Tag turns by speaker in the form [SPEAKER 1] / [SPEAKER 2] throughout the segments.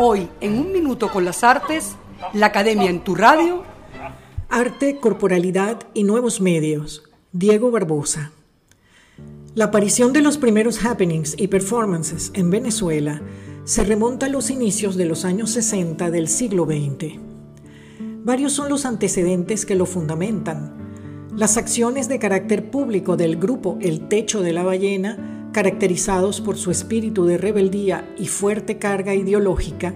[SPEAKER 1] Hoy, en un minuto con las artes, la Academia en tu radio.
[SPEAKER 2] Arte, corporalidad y nuevos medios. Diego Barbosa. La aparición de los primeros happenings y performances en Venezuela se remonta a los inicios de los años 60 del siglo XX. Varios son los antecedentes que lo fundamentan. Las acciones de carácter público del grupo El Techo de la Ballena caracterizados por su espíritu de rebeldía y fuerte carga ideológica,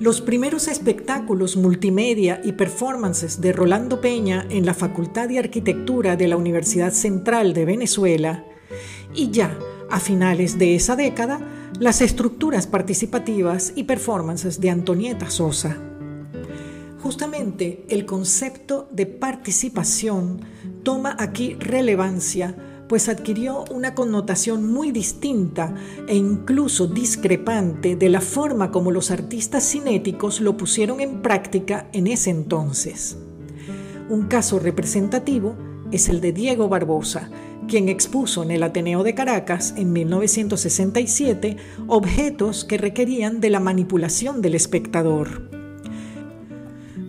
[SPEAKER 2] los primeros espectáculos multimedia y performances de Rolando Peña en la Facultad de Arquitectura de la Universidad Central de Venezuela y ya a finales de esa década las estructuras participativas y performances de Antonieta Sosa. Justamente el concepto de participación toma aquí relevancia pues adquirió una connotación muy distinta e incluso discrepante de la forma como los artistas cinéticos lo pusieron en práctica en ese entonces. Un caso representativo es el de Diego Barbosa, quien expuso en el Ateneo de Caracas en 1967 objetos que requerían de la manipulación del espectador.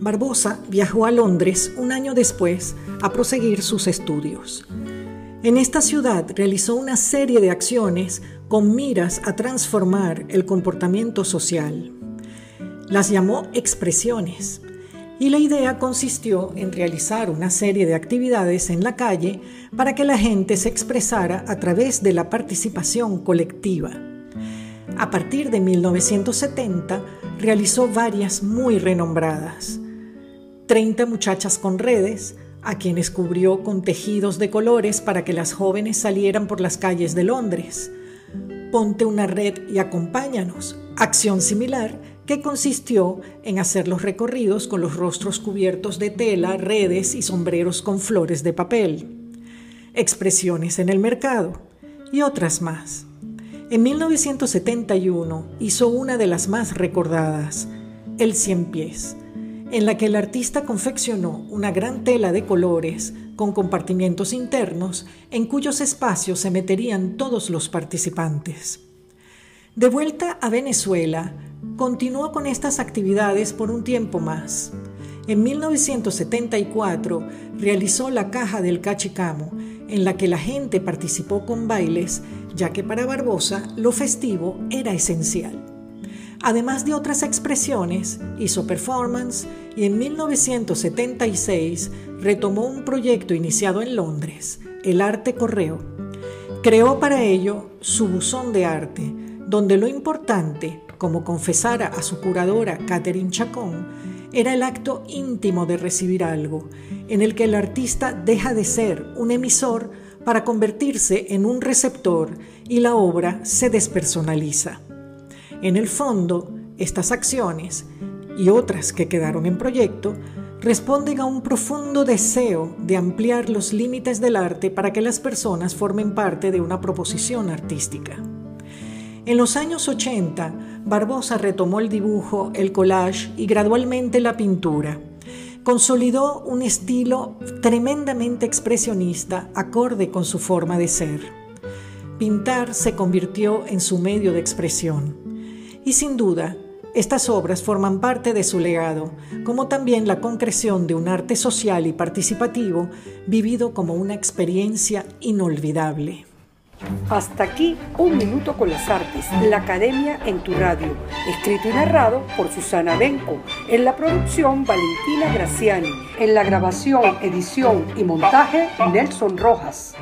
[SPEAKER 2] Barbosa viajó a Londres un año después a proseguir sus estudios. En esta ciudad realizó una serie de acciones con miras a transformar el comportamiento social. Las llamó expresiones y la idea consistió en realizar una serie de actividades en la calle para que la gente se expresara a través de la participación colectiva. A partir de 1970 realizó varias muy renombradas. 30 muchachas con redes, a quienes cubrió con tejidos de colores para que las jóvenes salieran por las calles de Londres. Ponte una red y acompáñanos. Acción similar que consistió en hacer los recorridos con los rostros cubiertos de tela, redes y sombreros con flores de papel. Expresiones en el mercado y otras más. En 1971 hizo una de las más recordadas, El Cien Pies, en la que el artista confeccionó una gran tela de colores con compartimientos internos en cuyos espacios se meterían todos los participantes. De vuelta a Venezuela, continuó con estas actividades por un tiempo más. En 1974 realizó la Caja del Cachicamo, en la que la gente participó con bailes, ya que para Barbosa lo festivo era esencial. Además de otras expresiones, hizo performance y en 1976 retomó un proyecto iniciado en Londres, el Arte Correo. Creó para ello su buzón de arte, donde lo importante, como confesara a su curadora Catherine Chacón, era el acto íntimo de recibir algo, en el que el artista deja de ser un emisor para convertirse en un receptor y la obra se despersonaliza. En el fondo, estas acciones y otras que quedaron en proyecto responden a un profundo deseo de ampliar los límites del arte para que las personas formen parte de una proposición artística. En los años 80, Barbosa retomó el dibujo, el collage y gradualmente la pintura. Consolidó un estilo tremendamente expresionista acorde con su forma de ser. Pintar se convirtió en su medio de expresión. Y sin duda, estas obras forman parte de su legado, como también la concreción de un arte social y participativo vivido como una experiencia inolvidable.
[SPEAKER 1] Hasta aquí Un Minuto con las Artes, la Academia en tu radio, escrito y narrado por Susana Benco, en la producción Valentina Graciani, en la grabación, edición y montaje Nelson Rojas.